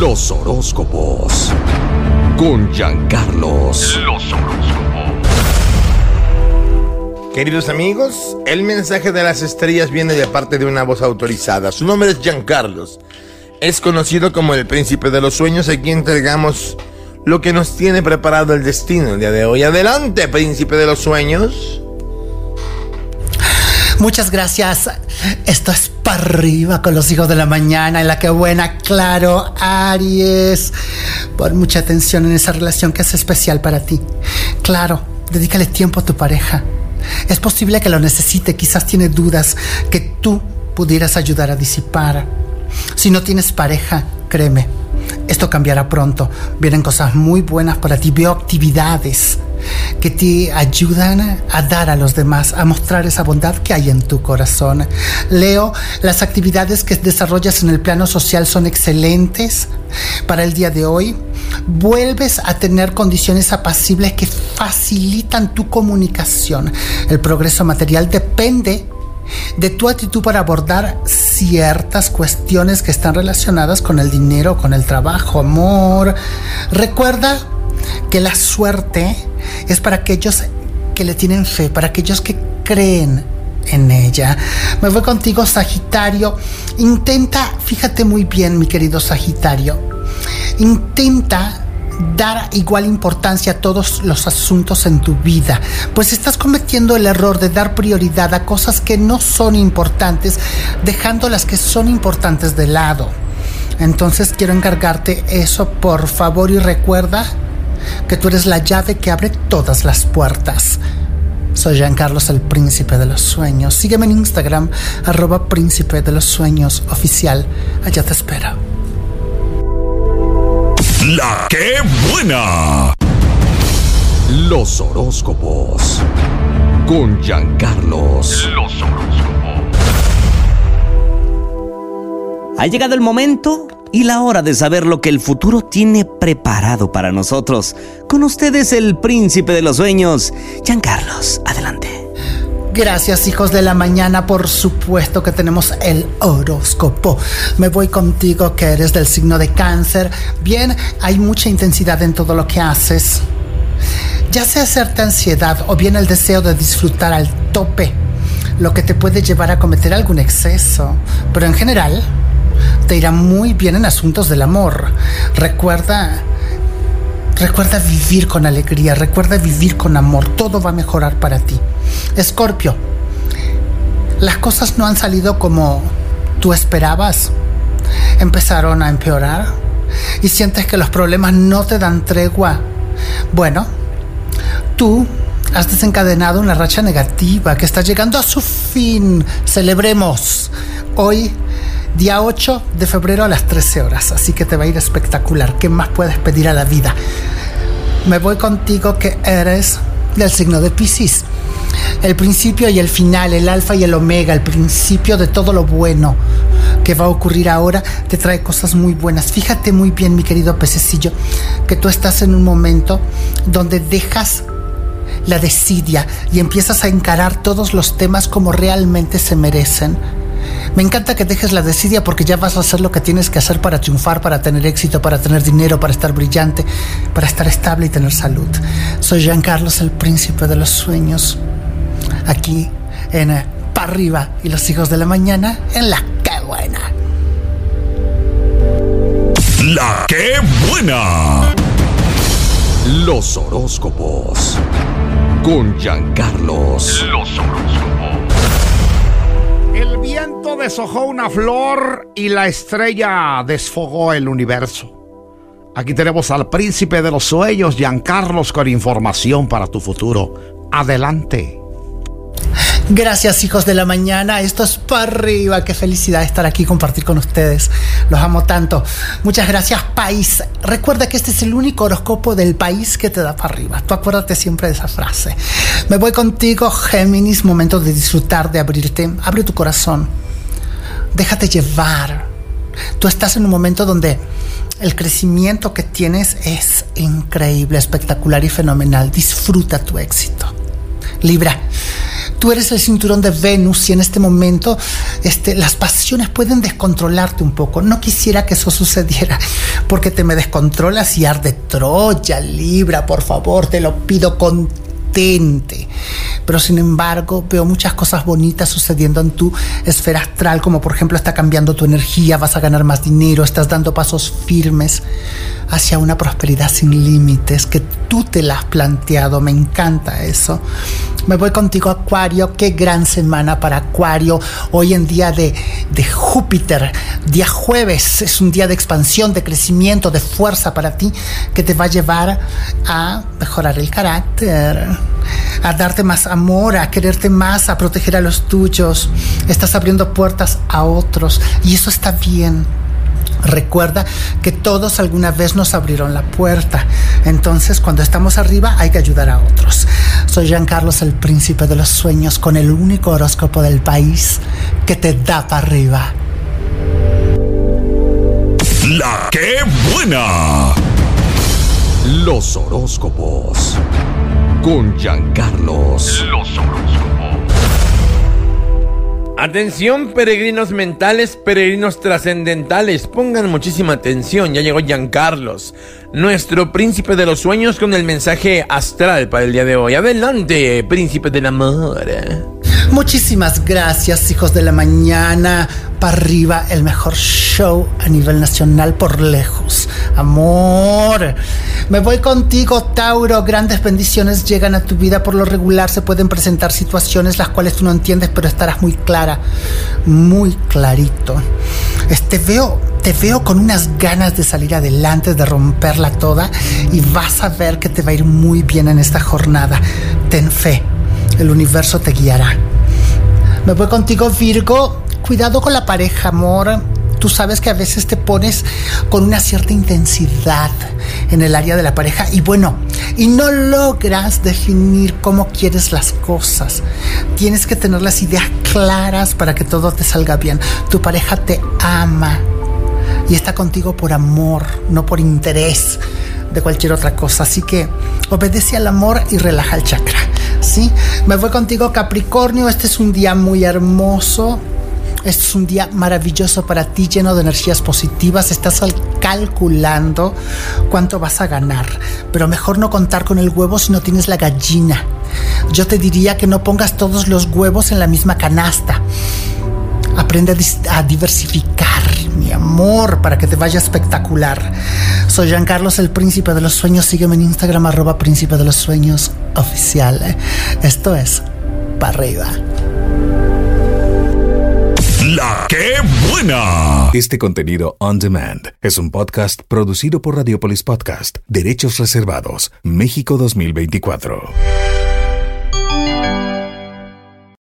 Los horóscopos. Con Giancarlos. Los horóscopos. Queridos amigos, el mensaje de las estrellas viene de parte de una voz autorizada. Su nombre es Giancarlos. Es conocido como el príncipe de los sueños. Aquí entregamos lo que nos tiene preparado el destino el día de hoy. Adelante, príncipe de los sueños. Muchas gracias. Esto es para arriba con los hijos de la mañana. En la que buena, claro, Aries. Pon mucha atención en esa relación que es especial para ti. Claro, dedícale tiempo a tu pareja. Es posible que lo necesite, quizás tiene dudas que tú pudieras ayudar a disipar. Si no tienes pareja, créeme, esto cambiará pronto. Vienen cosas muy buenas para ti. Veo actividades que te ayudan a dar a los demás, a mostrar esa bondad que hay en tu corazón. Leo, las actividades que desarrollas en el plano social son excelentes para el día de hoy. Vuelves a tener condiciones apacibles que facilitan tu comunicación. El progreso material depende de tu actitud para abordar ciertas cuestiones que están relacionadas con el dinero, con el trabajo, amor. Recuerda que la suerte es para aquellos que le tienen fe, para aquellos que creen en ella. Me voy contigo, Sagitario. Intenta, fíjate muy bien, mi querido Sagitario, intenta dar igual importancia a todos los asuntos en tu vida, pues estás cometiendo el error de dar prioridad a cosas que no son importantes, dejando las que son importantes de lado. Entonces quiero encargarte eso, por favor, y recuerda que tú eres la llave que abre todas las puertas. Soy Jean Carlos, el príncipe de los sueños. Sígueme en Instagram, arroba príncipe de los sueños oficial. Allá te espero. La que buena. Los horóscopos. Con Giancarlos. Los horóscopos. Ha llegado el momento y la hora de saber lo que el futuro tiene preparado para nosotros. Con ustedes el príncipe de los sueños, Giancarlos. Adelante. Gracias hijos de la mañana, por supuesto que tenemos el horóscopo. Me voy contigo que eres del signo de cáncer. Bien, hay mucha intensidad en todo lo que haces. Ya sea cierta ansiedad o bien el deseo de disfrutar al tope, lo que te puede llevar a cometer algún exceso. Pero en general, te irá muy bien en asuntos del amor. Recuerda Recuerda vivir con alegría, recuerda vivir con amor, todo va a mejorar para ti. Escorpio, las cosas no han salido como tú esperabas. Empezaron a empeorar y sientes que los problemas no te dan tregua. Bueno, tú has desencadenado una racha negativa que está llegando a su fin. Celebremos. Hoy día 8 de febrero a las 13 horas, así que te va a ir espectacular. ¿Qué más puedes pedir a la vida? Me voy contigo que eres del signo de Pisces. El principio y el final, el alfa y el omega, el principio de todo lo bueno que va a ocurrir ahora, te trae cosas muy buenas. Fíjate muy bien, mi querido pececillo, que tú estás en un momento donde dejas la desidia y empiezas a encarar todos los temas como realmente se merecen me encanta que dejes la desidia porque ya vas a hacer lo que tienes que hacer para triunfar, para tener éxito, para tener dinero, para estar brillante, para estar estable y tener salud. Soy Jean Carlos, el príncipe de los sueños, aquí en eh, Pa' arriba y los hijos de la mañana en La Que Buena. La Que Buena. Los horóscopos. Con Giancarlos. Los horóscopos. Deshojó una flor y la estrella desfogó el universo. Aquí tenemos al príncipe de los sueños, Giancarlos, con información para tu futuro. Adelante. Gracias hijos de la mañana, esto es para arriba, qué felicidad estar aquí y compartir con ustedes, los amo tanto. Muchas gracias país. Recuerda que este es el único horóscopo del país que te da para arriba. Tú acuérdate siempre de esa frase. Me voy contigo Géminis, momento de disfrutar, de abrirte. Abre tu corazón, déjate llevar. Tú estás en un momento donde el crecimiento que tienes es increíble, espectacular y fenomenal. Disfruta tu éxito. Libra Tú eres el cinturón de Venus y en este momento este, las pasiones pueden descontrolarte un poco. No quisiera que eso sucediera porque te me descontrolas y arde Troya, Libra, por favor, te lo pido con pero sin embargo, veo muchas cosas bonitas sucediendo en tu esfera astral, como por ejemplo está cambiando tu energía, vas a ganar más dinero, estás dando pasos firmes hacia una prosperidad sin límites que tú te la has planteado. Me encanta eso. Me voy contigo, Acuario. Qué gran semana para Acuario. Hoy en día de, de Júpiter, día jueves, es un día de expansión, de crecimiento, de fuerza para ti que te va a llevar a mejorar el carácter a darte más amor, a quererte más, a proteger a los tuyos. Estás abriendo puertas a otros y eso está bien. Recuerda que todos alguna vez nos abrieron la puerta. Entonces, cuando estamos arriba, hay que ayudar a otros. Soy Jean Carlos, el príncipe de los sueños, con el único horóscopo del país que te da para arriba. La buena. Los horóscopos con Giancarlos. Los horóscopos. Atención, peregrinos mentales, peregrinos trascendentales. Pongan muchísima atención. Ya llegó Giancarlos, nuestro príncipe de los sueños, con el mensaje astral para el día de hoy. Adelante, príncipe del amor. Muchísimas gracias, hijos de la mañana. Para arriba, el mejor show a nivel nacional por lejos. Amor. Me voy contigo, Tauro. Grandes bendiciones llegan a tu vida. Por lo regular se pueden presentar situaciones las cuales tú no entiendes, pero estarás muy clara, muy clarito. Este veo te veo con unas ganas de salir adelante, de romperla toda y vas a ver que te va a ir muy bien en esta jornada. Ten fe, el universo te guiará. Me voy contigo, Virgo. Cuidado con la pareja, amor. Tú sabes que a veces te pones con una cierta intensidad en el área de la pareja y bueno, y no logras definir cómo quieres las cosas. Tienes que tener las ideas claras para que todo te salga bien. Tu pareja te ama y está contigo por amor, no por interés de cualquier otra cosa. Así que obedece al amor y relaja el chakra. Me voy contigo Capricornio, este es un día muy hermoso. Este es un día maravilloso para ti, lleno de energías positivas. Estás calculando cuánto vas a ganar. Pero mejor no contar con el huevo si no tienes la gallina. Yo te diría que no pongas todos los huevos en la misma canasta. Aprende a, diversificar, mi amor, para que te vaya espectacular. Soy Jean Carlos, el príncipe de los sueños. Sígueme en Instagram, arroba príncipe de los sueños oficial. Esto es para arriba. La que buena. Este contenido on demand es un podcast producido por Radiopolis Podcast, Derechos Reservados, México 2024.